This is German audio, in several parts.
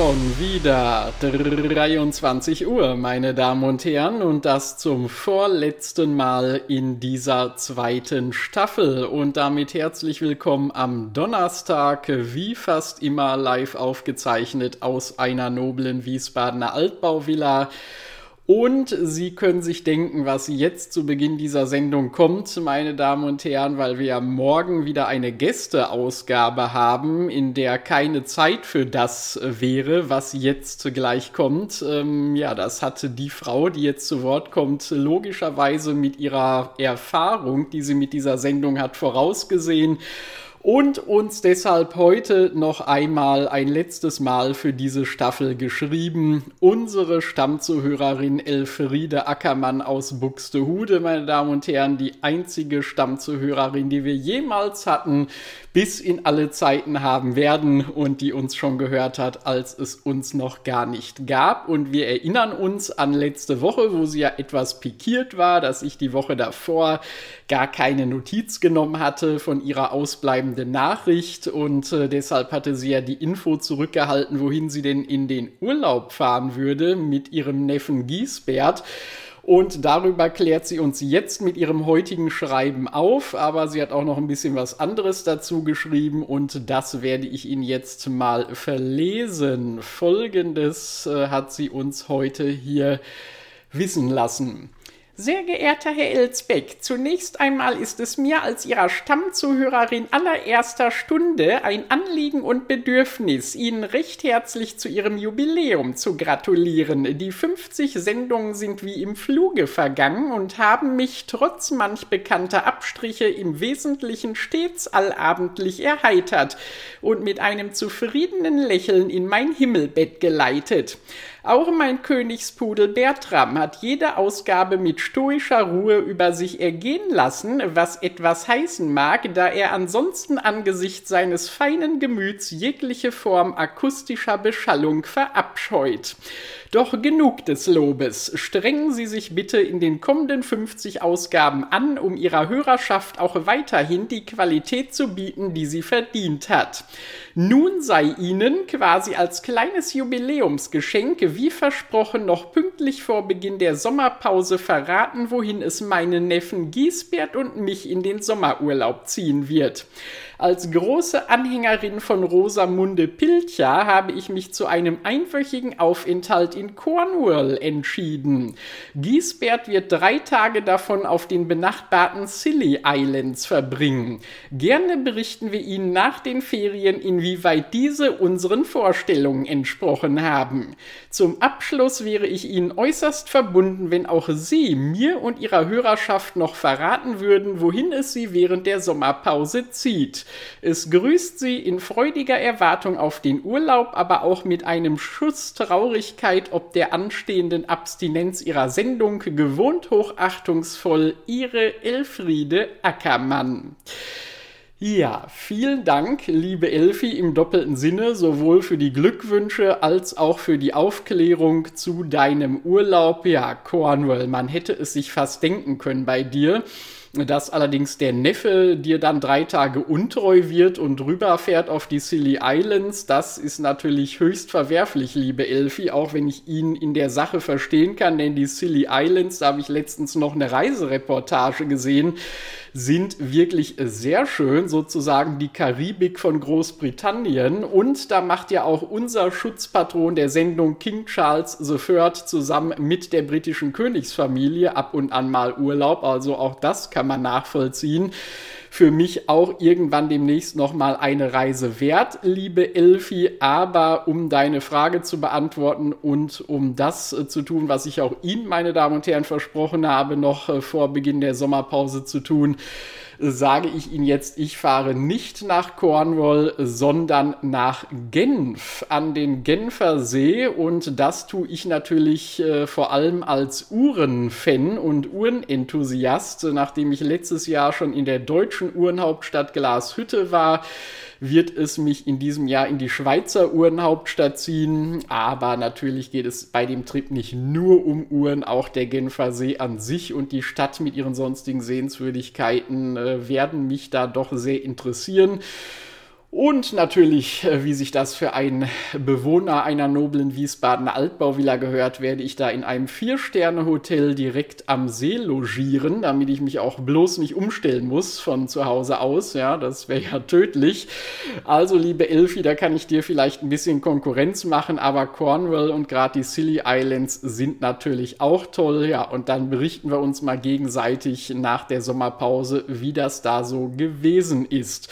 Schon wieder 23 Uhr, meine Damen und Herren, und das zum vorletzten Mal in dieser zweiten Staffel. Und damit herzlich willkommen am Donnerstag, wie fast immer live aufgezeichnet aus einer noblen Wiesbadener Altbauvilla. Und Sie können sich denken, was jetzt zu Beginn dieser Sendung kommt, meine Damen und Herren, weil wir ja morgen wieder eine Gästeausgabe haben, in der keine Zeit für das wäre, was jetzt gleich kommt. Ähm, ja, das hatte die Frau, die jetzt zu Wort kommt, logischerweise mit ihrer Erfahrung, die sie mit dieser Sendung hat, vorausgesehen und uns deshalb heute noch einmal ein letztes Mal für diese Staffel geschrieben. Unsere Stammzuhörerin Elfriede Ackermann aus Buxtehude, meine Damen und Herren, die einzige Stammzuhörerin, die wir jemals hatten, bis in alle Zeiten haben werden und die uns schon gehört hat, als es uns noch gar nicht gab. Und wir erinnern uns an letzte Woche, wo sie ja etwas pikiert war, dass ich die Woche davor gar keine Notiz genommen hatte von ihrer ausbleibenden Nachricht und äh, deshalb hatte sie ja die Info zurückgehalten, wohin sie denn in den Urlaub fahren würde mit ihrem Neffen Giesbert. Und darüber klärt sie uns jetzt mit ihrem heutigen Schreiben auf. Aber sie hat auch noch ein bisschen was anderes dazu geschrieben und das werde ich Ihnen jetzt mal verlesen. Folgendes äh, hat sie uns heute hier wissen lassen. Sehr geehrter Herr Elsbeck, zunächst einmal ist es mir als Ihrer Stammzuhörerin allererster Stunde ein Anliegen und Bedürfnis, Ihnen recht herzlich zu Ihrem Jubiläum zu gratulieren. Die 50 Sendungen sind wie im Fluge vergangen und haben mich trotz manch bekannter Abstriche im Wesentlichen stets allabendlich erheitert und mit einem zufriedenen Lächeln in mein Himmelbett geleitet. Auch mein Königspudel Bertram hat jede Ausgabe mit stoischer Ruhe über sich ergehen lassen, was etwas heißen mag, da er ansonsten angesichts seines feinen Gemüts jegliche Form akustischer Beschallung verabscheut. Doch genug des Lobes. Strengen Sie sich bitte in den kommenden 50 Ausgaben an, um Ihrer Hörerschaft auch weiterhin die Qualität zu bieten, die sie verdient hat. Nun sei Ihnen quasi als kleines Jubiläumsgeschenk, wie versprochen, noch pünktlich vor Beginn der Sommerpause verraten, wohin es meinen Neffen Giesbert und mich in den Sommerurlaub ziehen wird. Als große Anhängerin von Rosamunde Pilcher habe ich mich zu einem einwöchigen Aufenthalt in Cornwall entschieden. Giesbert wird drei Tage davon auf den benachbarten Scilly Islands verbringen. Gerne berichten wir Ihnen nach den Ferien, inwieweit diese unseren Vorstellungen entsprochen haben. Zum Abschluss wäre ich Ihnen äußerst verbunden, wenn auch Sie mir und Ihrer Hörerschaft noch verraten würden, wohin es Sie während der Sommerpause zieht. Es grüßt sie in freudiger Erwartung auf den Urlaub, aber auch mit einem Schuss Traurigkeit ob der anstehenden Abstinenz ihrer Sendung gewohnt hochachtungsvoll ihre Elfriede Ackermann. Ja, vielen Dank, liebe Elfi, im doppelten Sinne, sowohl für die Glückwünsche als auch für die Aufklärung zu deinem Urlaub. Ja, Cornwall, man hätte es sich fast denken können bei dir. Dass allerdings der Neffe dir dann drei Tage untreu wird und rüberfährt auf die Silly Islands, das ist natürlich höchst verwerflich, liebe Elfi, auch wenn ich ihn in der Sache verstehen kann, denn die Silly Islands, da habe ich letztens noch eine Reisereportage gesehen, sind wirklich sehr schön, sozusagen die Karibik von Großbritannien. Und da macht ja auch unser Schutzpatron der Sendung King Charles III zusammen mit der britischen Königsfamilie ab und an mal Urlaub. Also auch das kann man nachvollziehen für mich auch irgendwann demnächst nochmal eine Reise wert, liebe Elfi. Aber um deine Frage zu beantworten und um das äh, zu tun, was ich auch Ihnen, meine Damen und Herren, versprochen habe, noch äh, vor Beginn der Sommerpause zu tun, sage ich Ihnen jetzt, ich fahre nicht nach Cornwall, sondern nach Genf an den Genfer See. Und das tue ich natürlich äh, vor allem als Uhrenfan und Uhrenenthusiast, nachdem ich letztes Jahr schon in der deutschen Uhrenhauptstadt Glashütte war wird es mich in diesem Jahr in die Schweizer Uhrenhauptstadt ziehen. Aber natürlich geht es bei dem Trip nicht nur um Uhren, auch der Genfer See an sich und die Stadt mit ihren sonstigen Sehenswürdigkeiten äh, werden mich da doch sehr interessieren. Und natürlich, äh, wie sich das für einen Bewohner einer noblen Wiesbadener Altbauvilla gehört, werde ich da in einem Vier-Sterne-Hotel direkt am See logieren, damit ich mich auch bloß nicht umstellen muss von zu Hause aus. Ja, das wäre ja tödlich. Also, liebe Elfi, da kann ich dir vielleicht ein bisschen Konkurrenz machen, aber Cornwall und gerade die Silly Islands sind natürlich auch toll. Ja, und dann berichten wir uns mal gegenseitig nach der Sommerpause, wie das da so gewesen ist.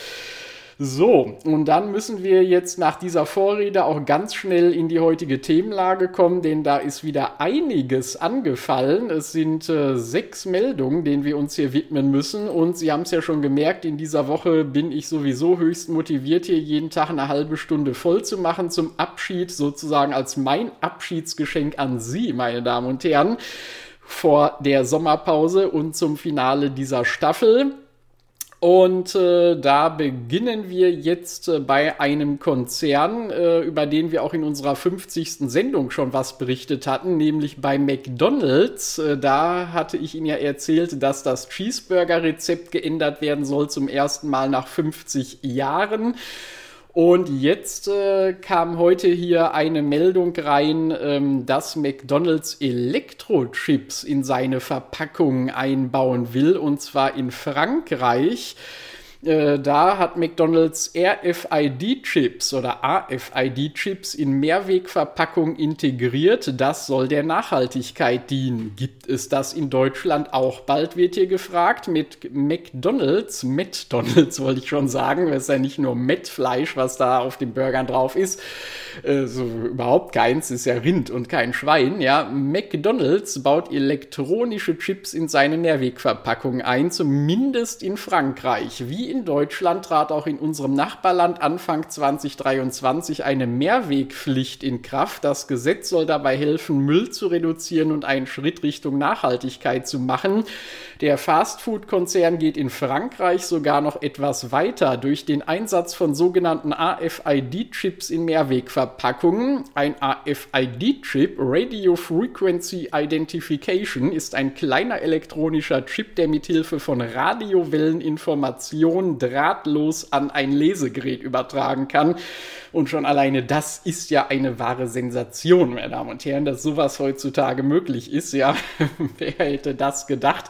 So, und dann müssen wir jetzt nach dieser Vorrede auch ganz schnell in die heutige Themenlage kommen, denn da ist wieder einiges angefallen. Es sind äh, sechs Meldungen, denen wir uns hier widmen müssen. Und Sie haben es ja schon gemerkt, in dieser Woche bin ich sowieso höchst motiviert, hier jeden Tag eine halbe Stunde voll zu machen zum Abschied, sozusagen als mein Abschiedsgeschenk an Sie, meine Damen und Herren vor der Sommerpause und zum Finale dieser Staffel. Und äh, da beginnen wir jetzt äh, bei einem Konzern, äh, über den wir auch in unserer 50. Sendung schon was berichtet hatten, nämlich bei McDonald's. Äh, da hatte ich Ihnen ja erzählt, dass das Cheeseburger-Rezept geändert werden soll zum ersten Mal nach 50 Jahren. Und jetzt äh, kam heute hier eine Meldung rein, ähm, dass McDonald's Elektrochips in seine Verpackung einbauen will, und zwar in Frankreich. Äh, da hat McDonald's RFID-Chips oder AFID-Chips in Mehrwegverpackung integriert. Das soll der Nachhaltigkeit dienen. Gibt es das in Deutschland auch bald, wird hier gefragt. Mit McDonald's, McDonald's wollte ich schon sagen, das ist ja nicht nur Mettfleisch, was da auf den Burgern drauf ist. Äh, so überhaupt keins, ist ja Rind und kein Schwein. Ja, McDonald's baut elektronische Chips in seine Nährwegverpackung ein, zumindest in Frankreich. Wie in Deutschland trat auch in unserem Nachbarland Anfang 2023 eine Mehrwegpflicht in Kraft. Das Gesetz soll dabei helfen, Müll zu reduzieren und einen Schritt Richtung Nachhaltigkeit zu machen. Der Fastfood-Konzern geht in Frankreich sogar noch etwas weiter. Durch den Einsatz von sogenannten AFID-Chips in Mehrwegverpackungen. Ein AFID-Chip, Radio Frequency Identification, ist ein kleiner elektronischer Chip, der mithilfe von Radiowelleninformationen Informationen drahtlos an ein Lesegerät übertragen kann. Und schon alleine das ist ja eine wahre Sensation, meine Damen und Herren, dass sowas heutzutage möglich ist. Ja, wer hätte das gedacht?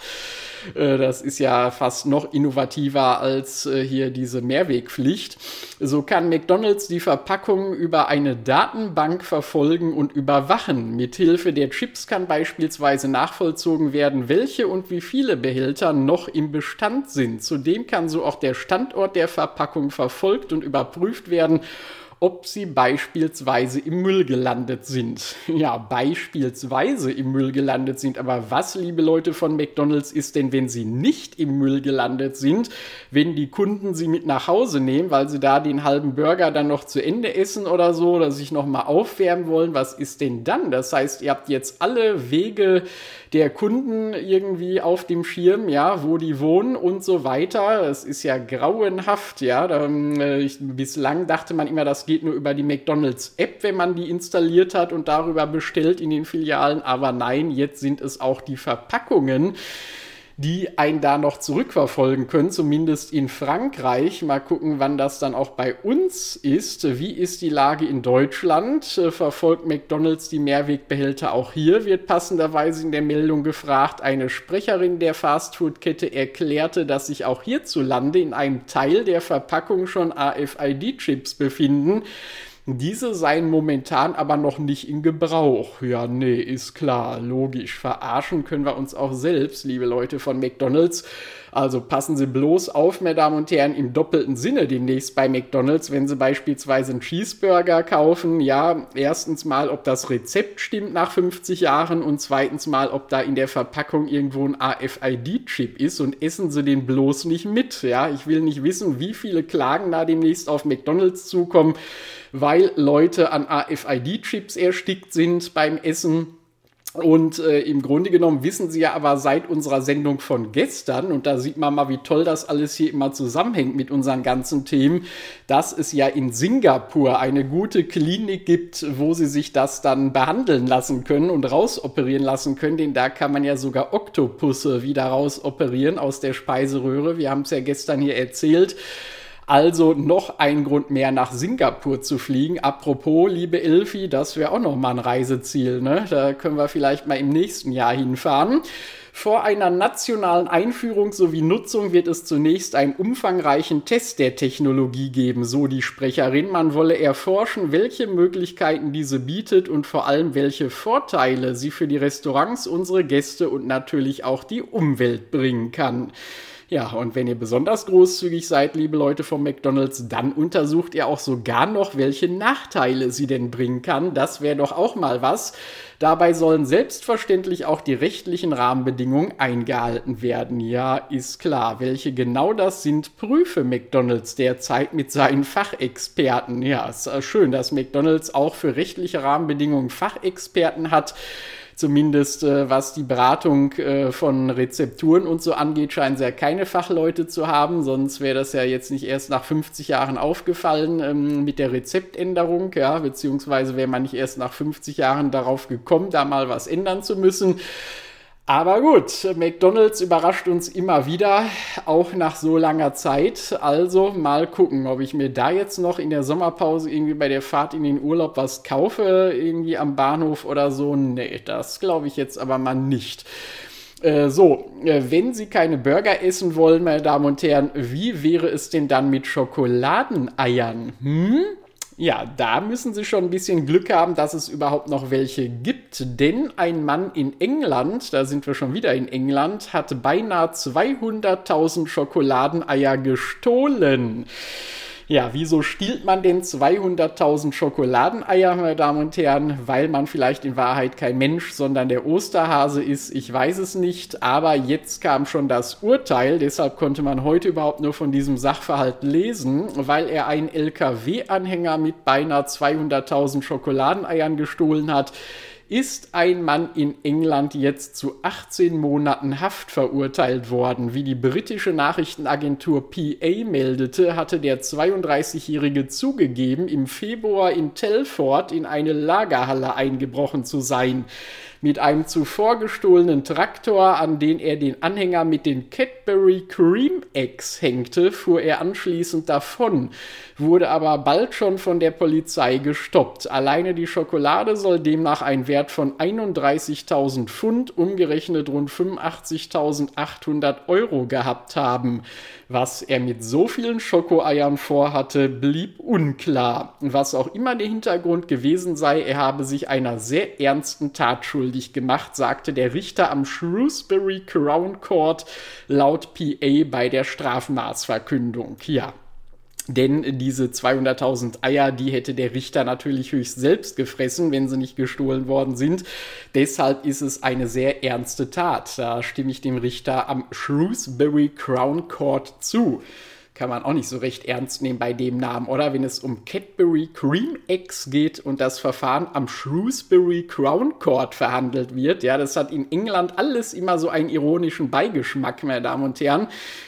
Äh, das ist ja fast noch innovativer als äh, hier diese Mehrwegpflicht. So kann McDonald's die Verpackung über eine Datenbank verfolgen und überwachen. Mithilfe der Chips kann beispielsweise nachvollzogen werden, welche und wie viele Behälter noch im Bestand sind. Zudem kann so auch der Standort der Verpackung verfolgt und überprüft werden ob sie beispielsweise im Müll gelandet sind. Ja, beispielsweise im Müll gelandet sind. Aber was, liebe Leute von McDonald's, ist denn, wenn sie nicht im Müll gelandet sind, wenn die Kunden sie mit nach Hause nehmen, weil sie da den halben Burger dann noch zu Ende essen oder so, oder sich nochmal aufwärmen wollen, was ist denn dann? Das heißt, ihr habt jetzt alle Wege der Kunden irgendwie auf dem Schirm, ja, wo die wohnen und so weiter. Es ist ja grauenhaft, ja. Da, äh, ich, bislang dachte man immer, das geht nur über die McDonalds-App, wenn man die installiert hat und darüber bestellt in den Filialen. Aber nein, jetzt sind es auch die Verpackungen die einen da noch zurückverfolgen können, zumindest in Frankreich. Mal gucken, wann das dann auch bei uns ist. Wie ist die Lage in Deutschland? Verfolgt McDonald's die Mehrwegbehälter auch hier? Wird passenderweise in der Meldung gefragt. Eine Sprecherin der Fastfood-Kette erklärte, dass sich auch hierzulande in einem Teil der Verpackung schon AFID-Chips befinden. Diese seien momentan aber noch nicht in Gebrauch. Ja, nee, ist klar, logisch. Verarschen können wir uns auch selbst, liebe Leute von McDonald's. Also passen Sie bloß auf, meine Damen und Herren, im doppelten Sinne demnächst bei McDonald's, wenn Sie beispielsweise einen Cheeseburger kaufen. Ja, erstens mal, ob das Rezept stimmt nach 50 Jahren und zweitens mal, ob da in der Verpackung irgendwo ein AFID-Chip ist und essen Sie den bloß nicht mit. Ja, ich will nicht wissen, wie viele Klagen da demnächst auf McDonald's zukommen, weil Leute an AFID-Chips erstickt sind beim Essen und äh, im Grunde genommen wissen Sie ja aber seit unserer Sendung von gestern, und da sieht man mal, wie toll das alles hier immer zusammenhängt mit unseren ganzen Themen, dass es ja in Singapur eine gute Klinik gibt, wo Sie sich das dann behandeln lassen können und rausoperieren lassen können. Denn da kann man ja sogar Oktopusse wieder rausoperieren aus der Speiseröhre. Wir haben es ja gestern hier erzählt. Also noch ein Grund mehr nach Singapur zu fliegen. Apropos, liebe Ilfi, das wäre auch noch mal ein Reiseziel. Ne? Da können wir vielleicht mal im nächsten Jahr hinfahren. Vor einer nationalen Einführung sowie Nutzung wird es zunächst einen umfangreichen Test der Technologie geben, so die Sprecherin. Man wolle erforschen, welche Möglichkeiten diese bietet und vor allem welche Vorteile sie für die Restaurants, unsere Gäste und natürlich auch die Umwelt bringen kann. Ja, und wenn ihr besonders großzügig seid, liebe Leute vom McDonald's, dann untersucht ihr auch sogar noch, welche Nachteile sie denn bringen kann. Das wäre doch auch mal was. Dabei sollen selbstverständlich auch die rechtlichen Rahmenbedingungen eingehalten werden. Ja, ist klar. Welche genau das sind, prüfe McDonald's derzeit mit seinen Fachexperten. Ja, ist schön, dass McDonald's auch für rechtliche Rahmenbedingungen Fachexperten hat. Zumindest äh, was die Beratung äh, von Rezepturen und so angeht, scheinen sie ja keine Fachleute zu haben. Sonst wäre das ja jetzt nicht erst nach 50 Jahren aufgefallen ähm, mit der Rezeptänderung, ja, beziehungsweise wäre man nicht erst nach 50 Jahren darauf gekommen, da mal was ändern zu müssen. Aber gut, McDonald's überrascht uns immer wieder, auch nach so langer Zeit. Also mal gucken, ob ich mir da jetzt noch in der Sommerpause irgendwie bei der Fahrt in den Urlaub was kaufe, irgendwie am Bahnhof oder so. Nee, das glaube ich jetzt aber mal nicht. Äh, so, äh, wenn Sie keine Burger essen wollen, meine Damen und Herren, wie wäre es denn dann mit Schokoladeneiern? Hm? Ja, da müssen Sie schon ein bisschen Glück haben, dass es überhaupt noch welche gibt. Denn ein Mann in England, da sind wir schon wieder in England, hat beinahe 200.000 Schokoladeneier gestohlen. Ja, wieso stiehlt man denn 200.000 Schokoladeneier, meine Damen und Herren? Weil man vielleicht in Wahrheit kein Mensch, sondern der Osterhase ist. Ich weiß es nicht, aber jetzt kam schon das Urteil. Deshalb konnte man heute überhaupt nur von diesem Sachverhalt lesen, weil er einen LKW-Anhänger mit beinahe 200.000 Schokoladeneiern gestohlen hat ist ein Mann in England jetzt zu 18 Monaten Haft verurteilt worden. Wie die britische Nachrichtenagentur PA meldete, hatte der 32-Jährige zugegeben, im Februar in Telford in eine Lagerhalle eingebrochen zu sein mit einem zuvor gestohlenen Traktor, an den er den Anhänger mit den Cadbury Cream Eggs hängte, fuhr er anschließend davon, wurde aber bald schon von der Polizei gestoppt. Alleine die Schokolade soll demnach einen Wert von 31.000 Pfund, umgerechnet rund 85.800 Euro gehabt haben. Was er mit so vielen Schokoeiern vorhatte, blieb unklar. Was auch immer der Hintergrund gewesen sei, er habe sich einer sehr ernsten Tat schuldig gemacht, sagte der Richter am Shrewsbury Crown Court laut PA bei der Strafmaßverkündung. Ja, denn diese 200.000 Eier, die hätte der Richter natürlich höchst selbst gefressen, wenn sie nicht gestohlen worden sind. Deshalb ist es eine sehr ernste Tat. Da stimme ich dem Richter am Shrewsbury Crown Court zu kann man auch nicht so recht ernst nehmen bei dem Namen, oder? Wenn es um Cadbury Cream Eggs geht und das Verfahren am Shrewsbury Crown Court verhandelt wird, ja, das hat in England alles immer so einen ironischen Beigeschmack, meine Damen und Herren.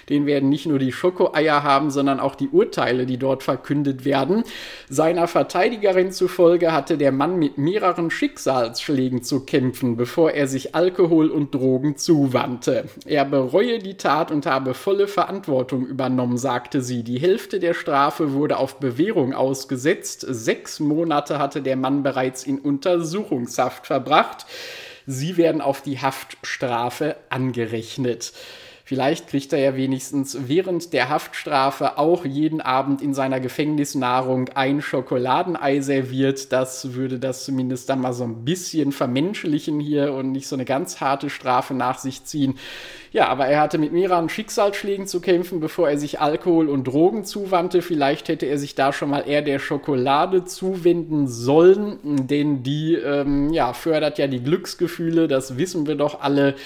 Den werden nicht nur die Schokoeier haben, sondern auch die Urteile, die dort verkündet werden. Seiner Verteidigerin zufolge hatte der Mann mit mehreren Schicksalsschlägen zu kämpfen, bevor er sich Alkohol und Drogen zuwandte. Er bereue die Tat und habe volle Verantwortung übernommen, sagte sagte sie. Die Hälfte der Strafe wurde auf Bewährung ausgesetzt. Sechs Monate hatte der Mann bereits in Untersuchungshaft verbracht. Sie werden auf die Haftstrafe angerechnet. Vielleicht kriegt er ja wenigstens während der Haftstrafe auch jeden Abend in seiner Gefängnisnahrung ein Schokoladenei serviert. Das würde das zumindest dann mal so ein bisschen vermenschlichen hier und nicht so eine ganz harte Strafe nach sich ziehen. Ja, aber er hatte mit mehreren Schicksalsschlägen zu kämpfen, bevor er sich Alkohol und Drogen zuwandte. Vielleicht hätte er sich da schon mal eher der Schokolade zuwenden sollen, denn die ähm, ja, fördert ja die Glücksgefühle, das wissen wir doch alle.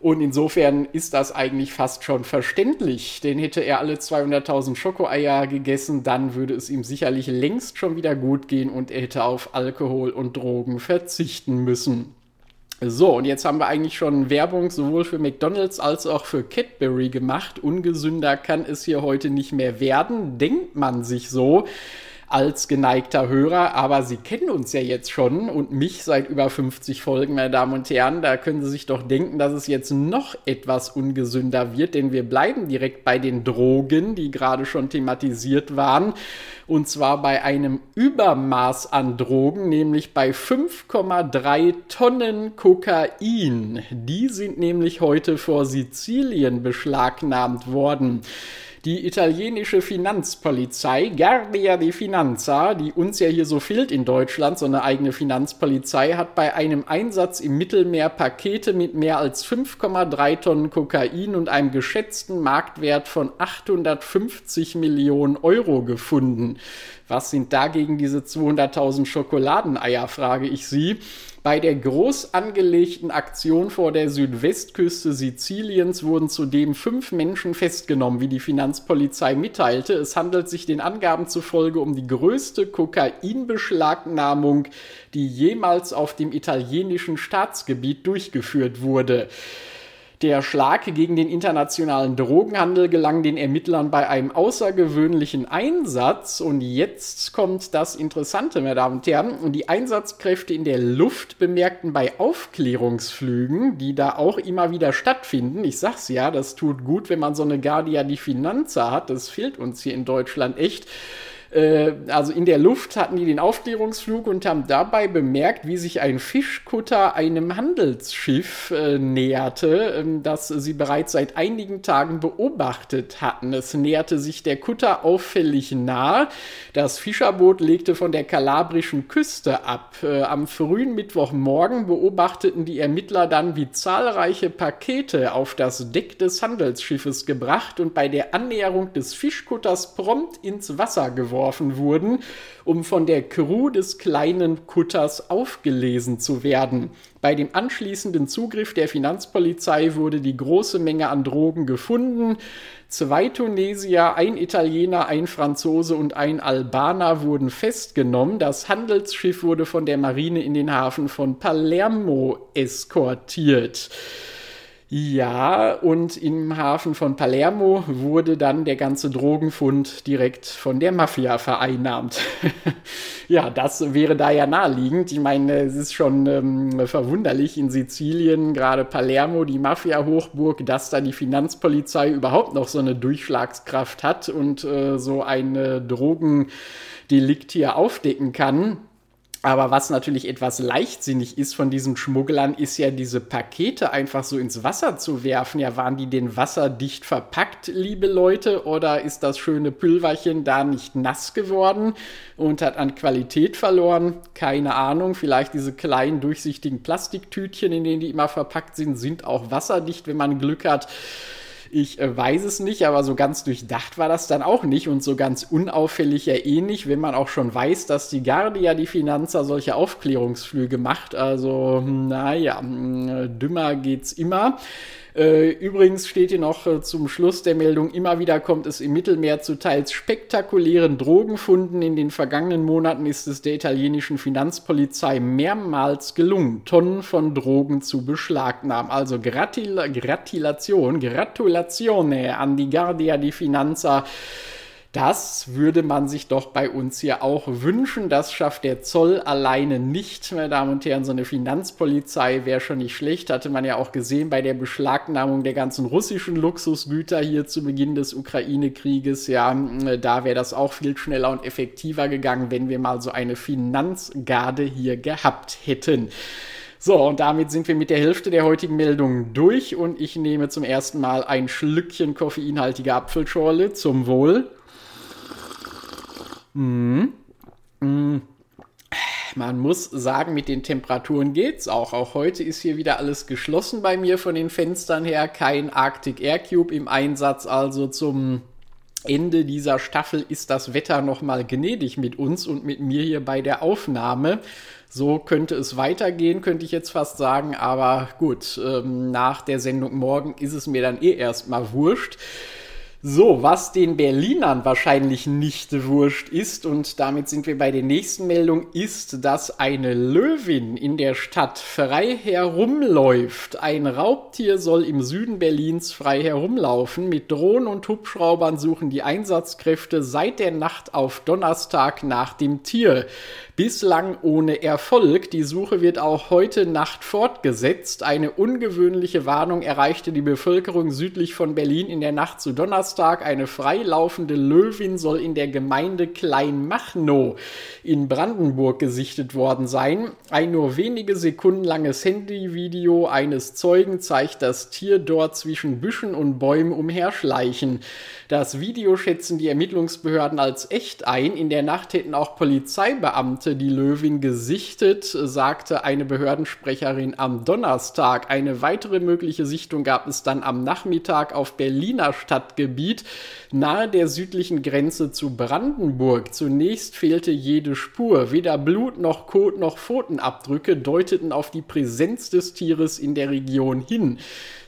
Und insofern ist das eigentlich fast schon verständlich. Denn hätte er alle 200.000 Schokoeier gegessen, dann würde es ihm sicherlich längst schon wieder gut gehen und er hätte auf Alkohol und Drogen verzichten müssen. So, und jetzt haben wir eigentlich schon Werbung sowohl für McDonald's als auch für Cadbury gemacht. Ungesünder kann es hier heute nicht mehr werden, denkt man sich so als geneigter Hörer, aber Sie kennen uns ja jetzt schon und mich seit über 50 Folgen, meine Damen und Herren. Da können Sie sich doch denken, dass es jetzt noch etwas ungesünder wird, denn wir bleiben direkt bei den Drogen, die gerade schon thematisiert waren. Und zwar bei einem Übermaß an Drogen, nämlich bei 5,3 Tonnen Kokain. Die sind nämlich heute vor Sizilien beschlagnahmt worden. Die italienische Finanzpolizei, Guardia di Finanza, die uns ja hier so fehlt in Deutschland, so eine eigene Finanzpolizei, hat bei einem Einsatz im Mittelmeer Pakete mit mehr als 5,3 Tonnen Kokain und einem geschätzten Marktwert von 850 Millionen Euro gefunden. Was sind dagegen diese 200.000 Schokoladeneier, frage ich Sie. Bei der groß angelegten Aktion vor der Südwestküste Siziliens wurden zudem fünf Menschen festgenommen, wie die Finanzpolizei mitteilte. Es handelt sich den Angaben zufolge um die größte Kokainbeschlagnahmung, die jemals auf dem italienischen Staatsgebiet durchgeführt wurde. Der Schlag gegen den internationalen Drogenhandel gelang den Ermittlern bei einem außergewöhnlichen Einsatz. Und jetzt kommt das Interessante, meine Damen und Herren. Und die Einsatzkräfte in der Luft bemerkten bei Aufklärungsflügen, die da auch immer wieder stattfinden. Ich sag's ja, das tut gut, wenn man so eine Guardia di Finanza hat. Das fehlt uns hier in Deutschland echt äh, also in der Luft hatten die den Aufklärungsflug und haben dabei bemerkt, wie sich ein Fischkutter einem Handelsschiff äh, näherte, äh, das sie bereits seit einigen Tagen beobachtet hatten. Es näherte sich der Kutter auffällig nah. Das Fischerboot legte von der kalabrischen Küste ab. Äh, am frühen Mittwochmorgen beobachteten die Ermittler dann, wie zahlreiche Pakete auf das Deck des Handelsschiffes gebracht und bei der Annäherung des Fischkutters prompt ins Wasser geworfen geworfen wurden, um von der Crew des kleinen Kutters aufgelesen zu werden. Bei dem anschließenden Zugriff der Finanzpolizei wurde die große Menge an Drogen gefunden. Zwei Tunesier, ein Italiener, ein Franzose und ein Albaner wurden festgenommen. Das Handelsschiff wurde von der Marine in den Hafen von Palermo eskortiert. Ja, und im Hafen von Palermo wurde dann der ganze Drogenfund direkt von der Mafia vereinnahmt. ja, das wäre da ja naheliegend. Ich meine, es ist schon ähm, verwunderlich in Sizilien, gerade Palermo, die Mafia-Hochburg, dass da die Finanzpolizei überhaupt noch so eine Durchschlagskraft hat und äh, so ein Drogendelikt hier aufdecken kann. Aber was natürlich etwas leichtsinnig ist von diesen Schmugglern, ist ja diese Pakete einfach so ins Wasser zu werfen. Ja, waren die denn wasserdicht verpackt, liebe Leute? Oder ist das schöne Pülverchen da nicht nass geworden und hat an Qualität verloren? Keine Ahnung. Vielleicht diese kleinen durchsichtigen Plastiktütchen, in denen die immer verpackt sind, sind auch wasserdicht, wenn man Glück hat. Ich äh, weiß es nicht, aber so ganz durchdacht war das dann auch nicht und so ganz unauffällig ja eh nicht, wenn man auch schon weiß, dass die Guardia die Finanza solche Aufklärungsflüge macht. Also, hm, naja, hm, dümmer geht's immer. Äh, übrigens steht hier noch äh, zum Schluss der Meldung, immer wieder kommt es im Mittelmeer zu teils spektakulären Drogenfunden. In den vergangenen Monaten ist es der italienischen Finanzpolizei mehrmals gelungen, Tonnen von Drogen zu beschlagnahmen. Also Gratil Gratulation, Gratulatione an die Guardia di Finanza das würde man sich doch bei uns hier auch wünschen. Das schafft der Zoll alleine nicht, meine Damen und Herren. So eine Finanzpolizei wäre schon nicht schlecht. Hatte man ja auch gesehen bei der Beschlagnahmung der ganzen russischen Luxusgüter hier zu Beginn des Ukraine-Krieges. Ja, da wäre das auch viel schneller und effektiver gegangen, wenn wir mal so eine Finanzgarde hier gehabt hätten. So, und damit sind wir mit der Hälfte der heutigen Meldungen durch und ich nehme zum ersten Mal ein Schlückchen koffeinhaltige Apfelschorle zum Wohl. Mm. Mm. Man muss sagen, mit den Temperaturen geht's auch. Auch heute ist hier wieder alles geschlossen bei mir von den Fenstern her. Kein Arctic Air Cube im Einsatz, also zum Ende dieser Staffel ist das Wetter nochmal gnädig mit uns und mit mir hier bei der Aufnahme. So könnte es weitergehen, könnte ich jetzt fast sagen. Aber gut, ähm, nach der Sendung morgen ist es mir dann eh erstmal wurscht. So, was den Berlinern wahrscheinlich nicht wurscht ist, und damit sind wir bei der nächsten Meldung, ist, dass eine Löwin in der Stadt frei herumläuft. Ein Raubtier soll im Süden Berlins frei herumlaufen. Mit Drohnen und Hubschraubern suchen die Einsatzkräfte seit der Nacht auf Donnerstag nach dem Tier. Bislang ohne Erfolg. Die Suche wird auch heute Nacht fortgesetzt. Eine ungewöhnliche Warnung erreichte die Bevölkerung südlich von Berlin in der Nacht zu Donnerstag. Eine freilaufende Löwin soll in der Gemeinde Kleinmachnow in Brandenburg gesichtet worden sein. Ein nur wenige Sekunden langes Handyvideo eines Zeugen zeigt das Tier dort zwischen Büschen und Bäumen umherschleichen. Das Video schätzen die Ermittlungsbehörden als echt ein. In der Nacht hätten auch Polizeibeamte die Löwin gesichtet, sagte eine Behördensprecherin am Donnerstag. Eine weitere mögliche Sichtung gab es dann am Nachmittag auf Berliner Stadtgebiet nahe der südlichen Grenze zu Brandenburg. Zunächst fehlte jede Spur. Weder Blut noch Kot noch Pfotenabdrücke deuteten auf die Präsenz des Tieres in der Region hin.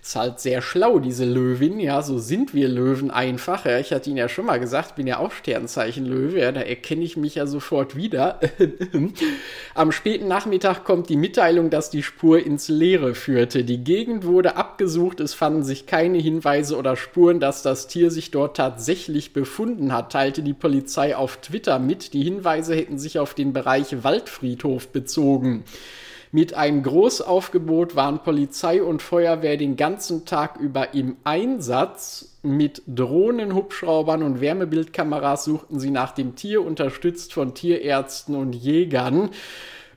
Ist halt sehr schlau, diese Löwin. Ja, so sind wir Löwen einfach. Ja, ich hatte Ihnen ja schon mal gesagt, bin ja auch Sternzeichen Löwe. Ja, da erkenne ich mich ja sofort wieder. Am späten Nachmittag kommt die Mitteilung, dass die Spur ins Leere führte. Die Gegend wurde abgesucht. Es fanden sich keine Hinweise oder Spuren, dass das Tier sich dort tatsächlich befunden hat, teilte die Polizei auf Twitter mit. Die Hinweise hätten sich auf den Bereich Waldfriedhof bezogen. Mit einem Großaufgebot waren Polizei und Feuerwehr den ganzen Tag über im Einsatz. Mit Drohnen, Hubschraubern und Wärmebildkameras suchten sie nach dem Tier, unterstützt von Tierärzten und Jägern.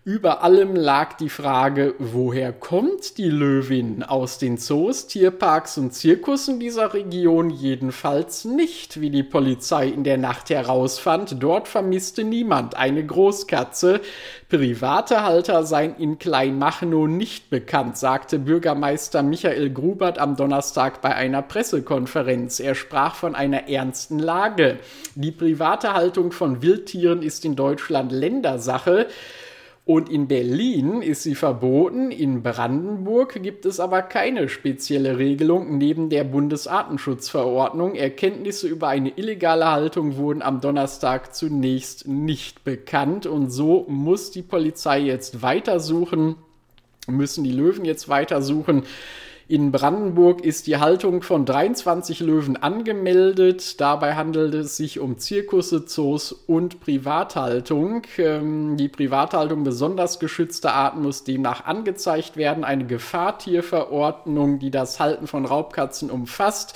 Über allem lag die Frage, woher kommt die Löwin? Aus den Zoos, Tierparks und Zirkussen dieser Region jedenfalls nicht, wie die Polizei in der Nacht herausfand. Dort vermisste niemand eine Großkatze. Private Halter seien in Kleinmachnow nicht bekannt, sagte Bürgermeister Michael Grubert am Donnerstag bei einer Pressekonferenz. Er sprach von einer ernsten Lage. Die private Haltung von Wildtieren ist in Deutschland Ländersache. Und in Berlin ist sie verboten, in Brandenburg gibt es aber keine spezielle Regelung neben der Bundesartenschutzverordnung. Erkenntnisse über eine illegale Haltung wurden am Donnerstag zunächst nicht bekannt und so muss die Polizei jetzt weitersuchen, müssen die Löwen jetzt weitersuchen in Brandenburg ist die Haltung von 23 Löwen angemeldet. Dabei handelt es sich um Zirkusse, Zoos und Privathaltung. Ähm, die Privathaltung besonders geschützter Arten muss demnach angezeigt werden. Eine Gefahrtierverordnung, die das Halten von Raubkatzen umfasst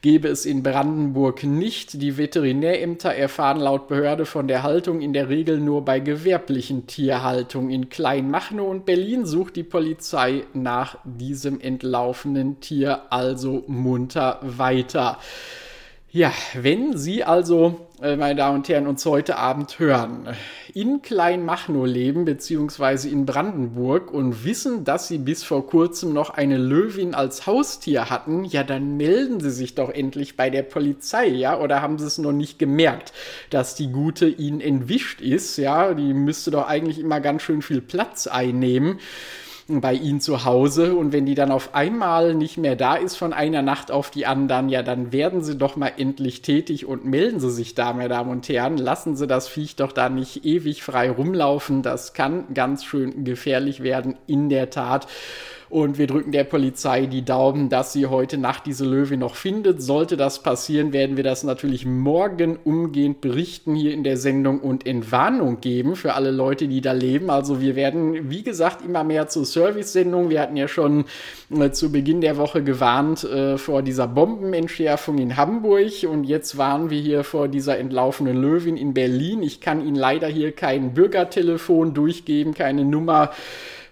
gebe es in Brandenburg nicht. Die Veterinärämter erfahren laut Behörde von der Haltung in der Regel nur bei gewerblichen Tierhaltung. In Kleinmachnow und Berlin sucht die Polizei nach diesem entlaufenen Tier also munter weiter. Ja, wenn Sie also, äh, meine Damen und Herren, uns heute Abend hören, in Kleinmachnow leben, beziehungsweise in Brandenburg und wissen, dass Sie bis vor kurzem noch eine Löwin als Haustier hatten, ja, dann melden Sie sich doch endlich bei der Polizei, ja, oder haben Sie es noch nicht gemerkt, dass die Gute Ihnen entwischt ist, ja, die müsste doch eigentlich immer ganz schön viel Platz einnehmen bei ihnen zu Hause und wenn die dann auf einmal nicht mehr da ist von einer Nacht auf die anderen, ja, dann werden sie doch mal endlich tätig und melden sie sich da, meine Damen und Herren. Lassen sie das Viech doch da nicht ewig frei rumlaufen. Das kann ganz schön gefährlich werden, in der Tat. Und wir drücken der Polizei die Daumen, dass sie heute Nacht diese Löwe noch findet. Sollte das passieren, werden wir das natürlich morgen umgehend berichten hier in der Sendung und Entwarnung geben für alle Leute, die da leben. Also wir werden, wie gesagt, immer mehr zur Service-Sendung. Wir hatten ja schon äh, zu Beginn der Woche gewarnt äh, vor dieser Bombenentschärfung in Hamburg und jetzt waren wir hier vor dieser entlaufenen Löwin in Berlin. Ich kann Ihnen leider hier kein Bürgertelefon durchgeben, keine Nummer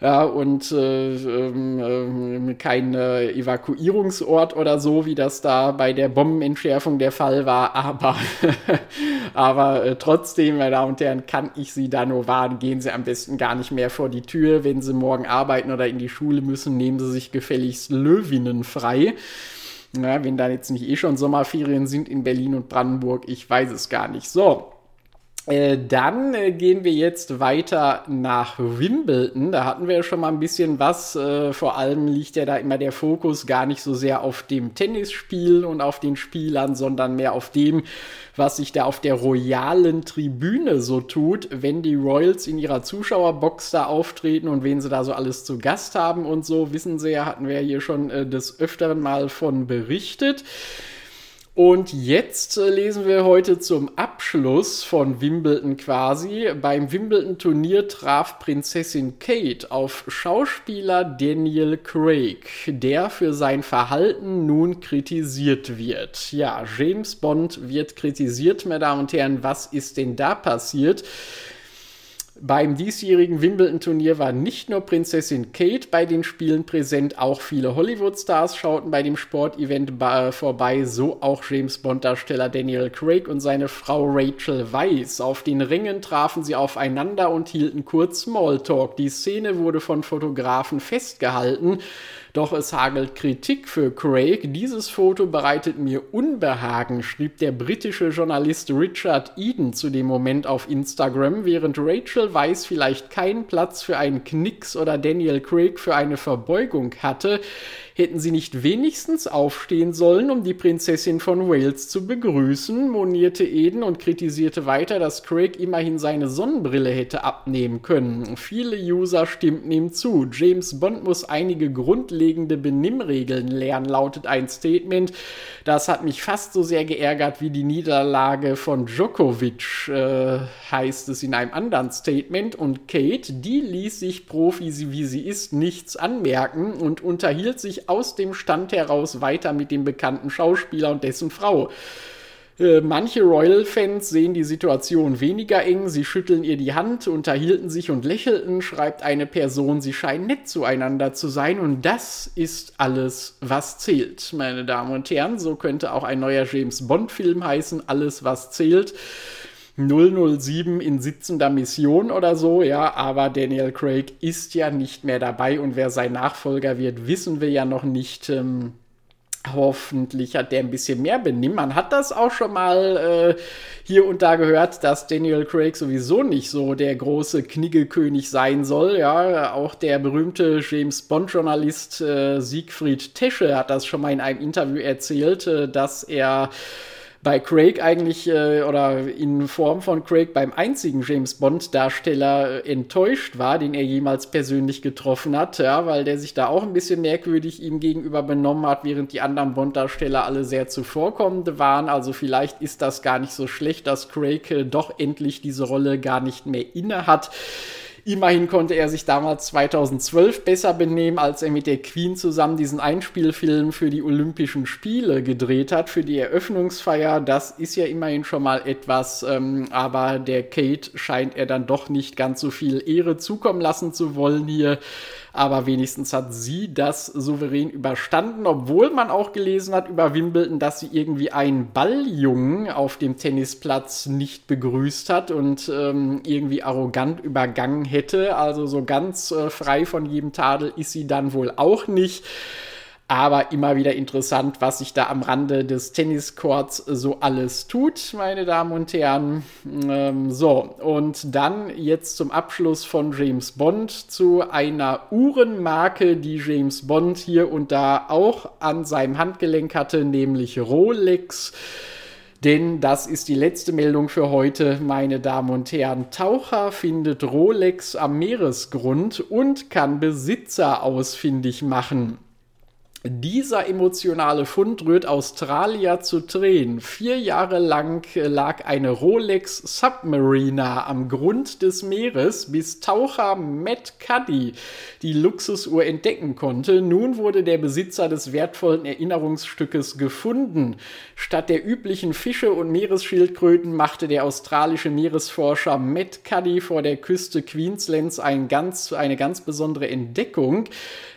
ja, und äh, äh, kein äh, Evakuierungsort oder so, wie das da bei der Bombenentschärfung der Fall war, aber, aber äh, trotzdem, meine Damen und Herren, kann ich Sie da nur warnen, gehen Sie am besten gar nicht mehr vor die Tür, wenn Sie morgen arbeiten oder in die Schule müssen, nehmen Sie sich gefälligst Löwinnen frei. Ja, wenn da jetzt nicht eh schon Sommerferien sind in Berlin und Brandenburg, ich weiß es gar nicht. So, dann äh, gehen wir jetzt weiter nach Wimbledon. Da hatten wir ja schon mal ein bisschen was. Äh, vor allem liegt ja da immer der Fokus gar nicht so sehr auf dem Tennisspiel und auf den Spielern, sondern mehr auf dem, was sich da auf der royalen Tribüne so tut, wenn die Royals in ihrer Zuschauerbox da auftreten und wen sie da so alles zu Gast haben und so. Wissen Sie ja, hatten wir hier schon äh, des Öfteren mal von berichtet. Und jetzt äh, lesen wir heute zum Abschluss von Wimbledon quasi. Beim Wimbledon-Turnier traf Prinzessin Kate auf Schauspieler Daniel Craig, der für sein Verhalten nun kritisiert wird. Ja, James Bond wird kritisiert, meine Damen und Herren. Was ist denn da passiert? Beim diesjährigen Wimbledon-Turnier war nicht nur Prinzessin Kate bei den Spielen präsent, auch viele Hollywood-Stars schauten bei dem Sportevent vorbei, so auch James Bond-Darsteller Daniel Craig und seine Frau Rachel Weisz. Auf den Ringen trafen sie aufeinander und hielten kurz Smalltalk. Die Szene wurde von Fotografen festgehalten. Doch es hagelt Kritik für Craig. Dieses Foto bereitet mir Unbehagen, schrieb der britische Journalist Richard Eden zu dem Moment auf Instagram, während Rachel Weiss vielleicht keinen Platz für einen Knicks oder Daniel Craig für eine Verbeugung hatte, Hätten sie nicht wenigstens aufstehen sollen, um die Prinzessin von Wales zu begrüßen, monierte Eden und kritisierte weiter, dass Craig immerhin seine Sonnenbrille hätte abnehmen können. Viele User stimmten ihm zu. James Bond muss einige grundlegende Benimmregeln lernen, lautet ein Statement. Das hat mich fast so sehr geärgert wie die Niederlage von Djokovic, äh, heißt es in einem anderen Statement. Und Kate, die ließ sich Profi, wie sie ist, nichts anmerken und unterhielt sich aus dem Stand heraus weiter mit dem bekannten Schauspieler und dessen Frau. Äh, manche Royal-Fans sehen die Situation weniger eng, sie schütteln ihr die Hand, unterhielten sich und lächelten, schreibt eine Person, sie scheinen nett zueinander zu sein und das ist alles, was zählt, meine Damen und Herren. So könnte auch ein neuer James Bond-Film heißen, alles, was zählt. 007 in sitzender Mission oder so, ja, aber Daniel Craig ist ja nicht mehr dabei und wer sein Nachfolger wird, wissen wir ja noch nicht. Ähm, Hoffentlich hat der ein bisschen mehr Benimm. Man hat das auch schon mal äh, hier und da gehört, dass Daniel Craig sowieso nicht so der große Kniggekönig sein soll. Ja, auch der berühmte James Bond-Journalist äh, Siegfried Tesche hat das schon mal in einem Interview erzählt, äh, dass er bei Craig eigentlich äh, oder in Form von Craig beim einzigen James Bond-Darsteller enttäuscht war, den er jemals persönlich getroffen hat, ja, weil der sich da auch ein bisschen merkwürdig ihm gegenüber benommen hat, während die anderen Bond-Darsteller alle sehr zuvorkommend waren. Also vielleicht ist das gar nicht so schlecht, dass Craig äh, doch endlich diese Rolle gar nicht mehr inne hat. Immerhin konnte er sich damals 2012 besser benehmen, als er mit der Queen zusammen diesen Einspielfilm für die Olympischen Spiele gedreht hat, für die Eröffnungsfeier. Das ist ja immerhin schon mal etwas, ähm, aber der Kate scheint er dann doch nicht ganz so viel Ehre zukommen lassen zu wollen hier aber wenigstens hat sie das souverän überstanden, obwohl man auch gelesen hat über Wimbledon, dass sie irgendwie einen Balljungen auf dem Tennisplatz nicht begrüßt hat und ähm, irgendwie arrogant übergangen hätte. Also so ganz äh, frei von jedem Tadel ist sie dann wohl auch nicht. Aber immer wieder interessant, was sich da am Rande des Tenniscourts so alles tut, meine Damen und Herren. Ähm, so, und dann jetzt zum Abschluss von James Bond zu einer Uhrenmarke, die James Bond hier und da auch an seinem Handgelenk hatte, nämlich Rolex. Denn das ist die letzte Meldung für heute, meine Damen und Herren. Taucher findet Rolex am Meeresgrund und kann Besitzer ausfindig machen. Dieser emotionale Fund rührt Australier zu Tränen. Vier Jahre lang lag eine Rolex Submariner am Grund des Meeres, bis Taucher Matt Cuddy die Luxusuhr entdecken konnte. Nun wurde der Besitzer des wertvollen Erinnerungsstückes gefunden. Statt der üblichen Fische und Meeresschildkröten machte der australische Meeresforscher Matt Cuddy vor der Küste Queenslands ein ganz, eine ganz besondere Entdeckung.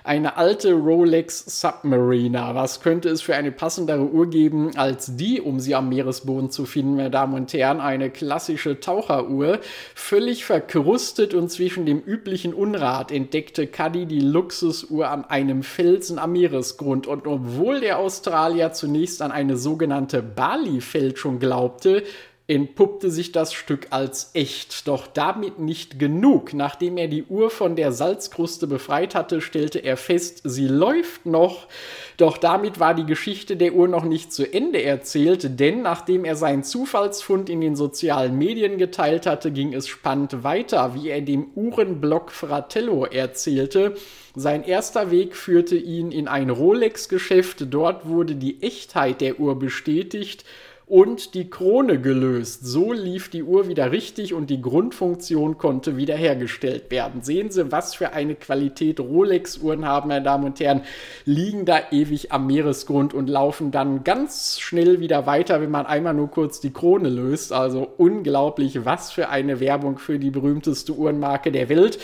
Eine alte Rolex Submariner. Was könnte es für eine passendere Uhr geben als die, um sie am Meeresboden zu finden, meine Damen und Herren? Eine klassische Taucheruhr. Völlig verkrustet und zwischen dem üblichen Unrat entdeckte Cuddy die Luxusuhr an einem Felsen am Meeresgrund. Und obwohl der Australier zunächst an eine sogenannte Bali-Fälschung glaubte, entpuppte sich das Stück als echt. Doch damit nicht genug. Nachdem er die Uhr von der Salzkruste befreit hatte, stellte er fest, sie läuft noch. Doch damit war die Geschichte der Uhr noch nicht zu Ende erzählt, denn nachdem er seinen Zufallsfund in den sozialen Medien geteilt hatte, ging es spannend weiter, wie er dem Uhrenblog Fratello erzählte. Sein erster Weg führte ihn in ein Rolex-Geschäft. Dort wurde die Echtheit der Uhr bestätigt und die Krone gelöst. So lief die Uhr wieder richtig und die Grundfunktion konnte wiederhergestellt werden. Sehen Sie, was für eine Qualität Rolex-Uhren haben, meine Damen und Herren, liegen da ewig am Meeresgrund und laufen dann ganz schnell wieder weiter, wenn man einmal nur kurz die Krone löst. Also unglaublich, was für eine Werbung für die berühmteste Uhrenmarke der Welt.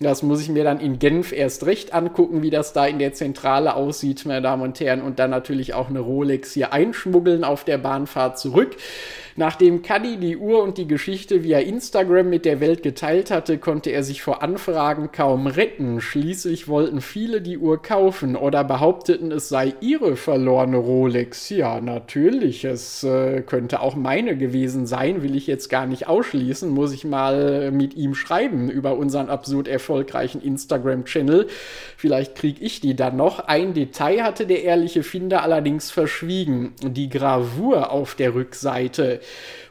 Das muss ich mir dann in Genf erst recht angucken, wie das da in der Zentrale aussieht, meine Damen und Herren. Und dann natürlich auch eine Rolex hier einschmuggeln auf der Bahnfahrt zurück. Nachdem Cuddy die Uhr und die Geschichte via Instagram mit der Welt geteilt hatte, konnte er sich vor Anfragen kaum retten. Schließlich wollten viele die Uhr kaufen oder behaupteten, es sei ihre verlorene Rolex. Ja, natürlich, es äh, könnte auch meine gewesen sein, will ich jetzt gar nicht ausschließen, muss ich mal mit ihm schreiben über unseren absurd erfolgreichen Instagram-Channel. Vielleicht kriege ich die dann noch. Ein Detail hatte der ehrliche Finder allerdings verschwiegen. Die Gravur auf der Rückseite.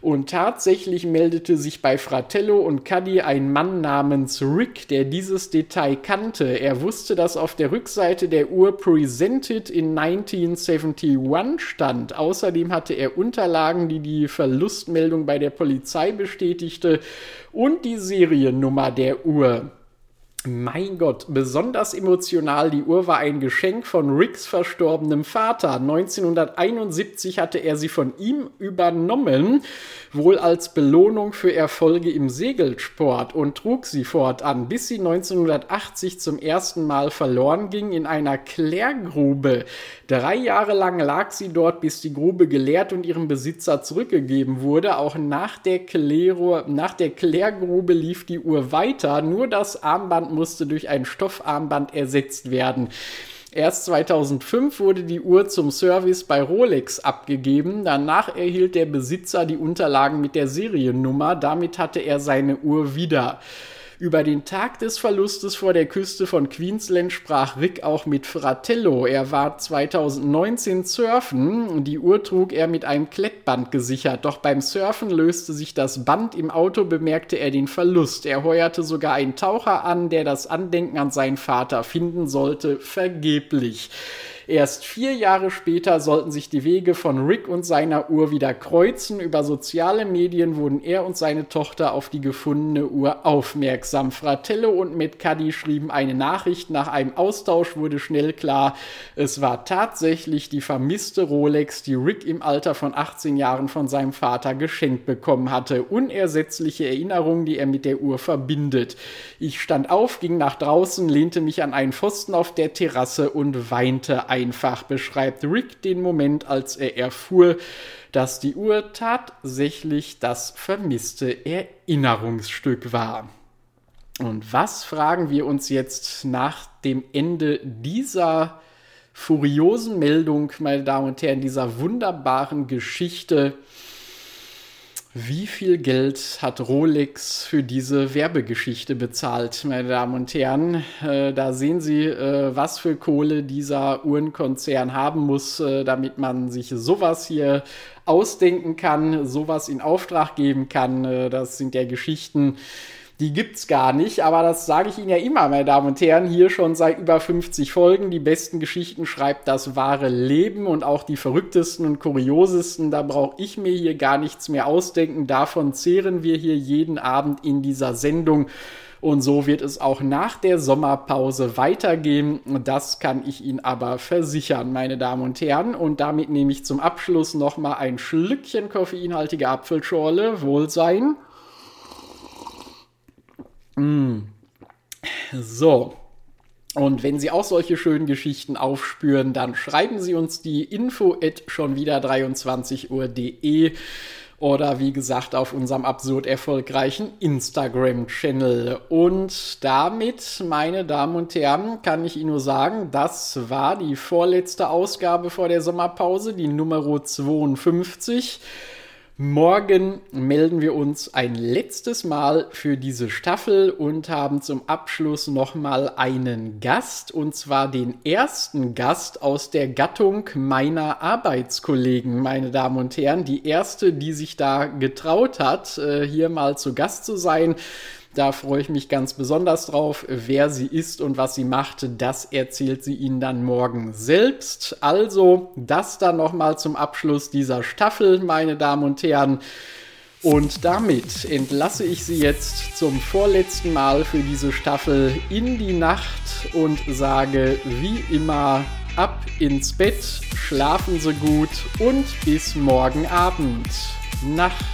Und tatsächlich meldete sich bei Fratello und Cuddy ein Mann namens Rick, der dieses Detail kannte. Er wusste, dass auf der Rückseite der Uhr Presented in 1971 stand. Außerdem hatte er Unterlagen, die die Verlustmeldung bei der Polizei bestätigte und die Seriennummer der Uhr. Mein Gott, besonders emotional. Die Uhr war ein Geschenk von Ricks verstorbenem Vater. 1971 hatte er sie von ihm übernommen, wohl als Belohnung für Erfolge im Segelsport und trug sie fortan, bis sie 1980 zum ersten Mal verloren ging in einer Klärgrube. Drei Jahre lang lag sie dort, bis die Grube geleert und ihrem Besitzer zurückgegeben wurde. Auch nach der, Klär nach der Klärgrube lief die Uhr weiter, nur das Armband musste durch ein Stoffarmband ersetzt werden. Erst 2005 wurde die Uhr zum Service bei Rolex abgegeben. Danach erhielt der Besitzer die Unterlagen mit der Seriennummer. Damit hatte er seine Uhr wieder. Über den Tag des Verlustes vor der Küste von Queensland sprach Rick auch mit Fratello. Er war 2019 surfen. Die Uhr trug er mit einem Klettband gesichert. Doch beim Surfen löste sich das Band im Auto, bemerkte er den Verlust. Er heuerte sogar einen Taucher an, der das Andenken an seinen Vater finden sollte. Vergeblich. Erst vier Jahre später sollten sich die Wege von Rick und seiner Uhr wieder kreuzen. Über soziale Medien wurden er und seine Tochter auf die gefundene Uhr aufmerksam. Fratello und Metcaddy schrieben eine Nachricht. Nach einem Austausch wurde schnell klar, es war tatsächlich die vermisste Rolex, die Rick im Alter von 18 Jahren von seinem Vater geschenkt bekommen hatte. Unersetzliche Erinnerungen, die er mit der Uhr verbindet. Ich stand auf, ging nach draußen, lehnte mich an einen Pfosten auf der Terrasse und weinte einfach beschreibt Rick den Moment, als er erfuhr, dass die Uhr tatsächlich das vermisste Erinnerungsstück war. Und was fragen wir uns jetzt nach dem Ende dieser furiosen Meldung, meine Damen und Herren, dieser wunderbaren Geschichte? Wie viel Geld hat Rolex für diese Werbegeschichte bezahlt, meine Damen und Herren? Äh, da sehen Sie, äh, was für Kohle dieser Uhrenkonzern haben muss, äh, damit man sich sowas hier ausdenken kann, sowas in Auftrag geben kann. Äh, das sind ja Geschichten, die gibt's gar nicht, aber das sage ich Ihnen ja immer, meine Damen und Herren, hier schon seit über 50 Folgen. Die besten Geschichten schreibt das wahre Leben und auch die verrücktesten und kuriosesten, da brauche ich mir hier gar nichts mehr ausdenken. Davon zehren wir hier jeden Abend in dieser Sendung. Und so wird es auch nach der Sommerpause weitergehen. Das kann ich Ihnen aber versichern, meine Damen und Herren. Und damit nehme ich zum Abschluss nochmal ein Schlückchen koffeinhaltige Apfelschorle. Wohlsein. Mm. So. Und wenn Sie auch solche schönen Geschichten aufspüren, dann schreiben Sie uns die info at schon wieder 23 Uhr.de oder wie gesagt auf unserem absurd erfolgreichen Instagram-Channel. Und damit, meine Damen und Herren, kann ich Ihnen nur sagen, das war die vorletzte Ausgabe vor der Sommerpause, die Nummer 52. Morgen melden wir uns ein letztes Mal für diese Staffel und haben zum Abschluss nochmal einen Gast, und zwar den ersten Gast aus der Gattung meiner Arbeitskollegen, meine Damen und Herren. Die erste, die sich da getraut hat, äh, hier mal zu Gast zu sein. Da freue ich mich ganz besonders drauf. Wer sie ist und was sie macht, das erzählt sie Ihnen dann morgen selbst. Also das dann nochmal zum Abschluss dieser Staffel, meine Damen und Herren. Und damit entlasse ich Sie jetzt zum vorletzten Mal für diese Staffel in die Nacht und sage wie immer ab ins Bett, schlafen Sie gut und bis morgen Abend. Nacht.